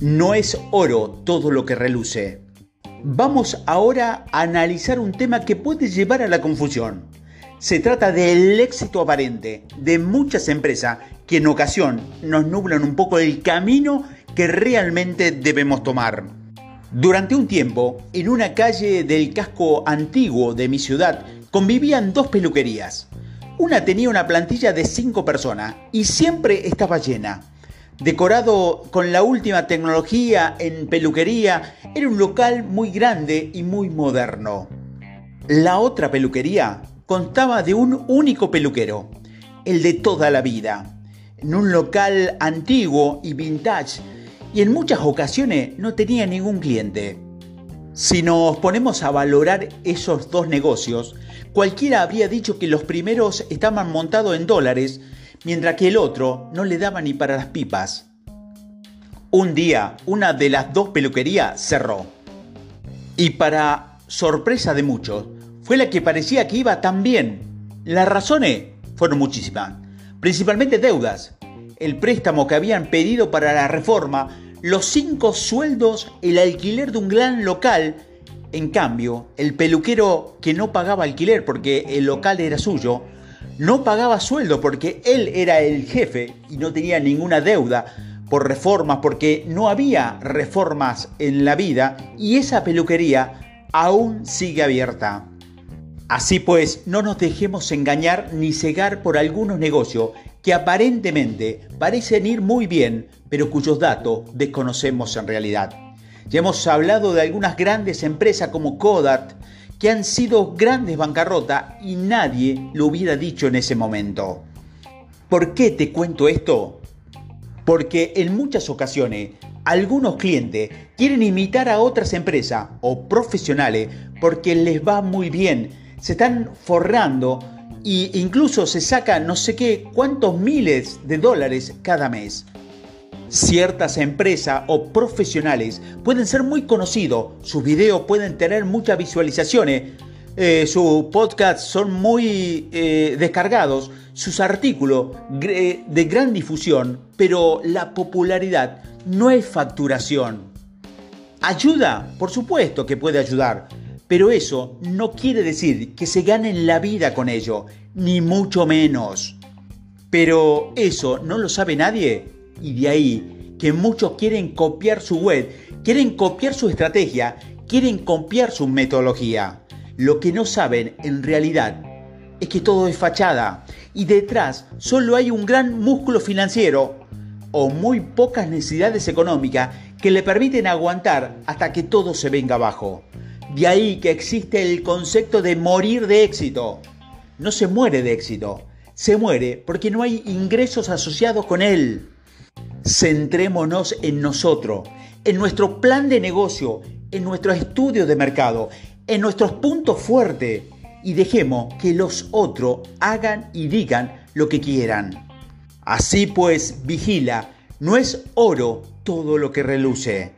No es oro todo lo que reluce. Vamos ahora a analizar un tema que puede llevar a la confusión. Se trata del éxito aparente de muchas empresas que en ocasión nos nublan un poco el camino que realmente debemos tomar. Durante un tiempo, en una calle del casco antiguo de mi ciudad, convivían dos peluquerías. Una tenía una plantilla de cinco personas y siempre estaba llena decorado con la última tecnología en peluquería, era un local muy grande y muy moderno. La otra peluquería contaba de un único peluquero, el de toda la vida, en un local antiguo y vintage, y en muchas ocasiones no tenía ningún cliente. Si nos ponemos a valorar esos dos negocios, cualquiera habría dicho que los primeros estaban montados en dólares mientras que el otro no le daba ni para las pipas. Un día, una de las dos peluquerías cerró. Y para sorpresa de muchos, fue la que parecía que iba tan bien. Las razones fueron muchísimas, principalmente deudas, el préstamo que habían pedido para la reforma, los cinco sueldos, el alquiler de un gran local. En cambio, el peluquero que no pagaba alquiler porque el local era suyo, no pagaba sueldo porque él era el jefe y no tenía ninguna deuda por reformas, porque no había reformas en la vida y esa peluquería aún sigue abierta. Así pues, no nos dejemos engañar ni cegar por algunos negocios que aparentemente parecen ir muy bien, pero cuyos datos desconocemos en realidad. Ya hemos hablado de algunas grandes empresas como Kodak, que han sido grandes bancarrotas y nadie lo hubiera dicho en ese momento. ¿Por qué te cuento esto? Porque en muchas ocasiones algunos clientes quieren imitar a otras empresas o profesionales porque les va muy bien, se están forrando e incluso se sacan no sé qué cuántos miles de dólares cada mes. Ciertas empresas o profesionales pueden ser muy conocidos, sus videos pueden tener muchas visualizaciones, eh, sus podcasts son muy eh, descargados, sus artículos de gran difusión, pero la popularidad no es facturación. ¿Ayuda? Por supuesto que puede ayudar, pero eso no quiere decir que se ganen la vida con ello, ni mucho menos. Pero eso no lo sabe nadie y de ahí que muchos quieren copiar su web, quieren copiar su estrategia, quieren copiar su metodología. Lo que no saben en realidad es que todo es fachada y detrás solo hay un gran músculo financiero o muy pocas necesidades económicas que le permiten aguantar hasta que todo se venga abajo. De ahí que existe el concepto de morir de éxito. No se muere de éxito, se muere porque no hay ingresos asociados con él. Centrémonos en nosotros, en nuestro plan de negocio, en nuestro estudio de mercado, en nuestros puntos fuertes y dejemos que los otros hagan y digan lo que quieran. Así pues, vigila, no es oro todo lo que reluce.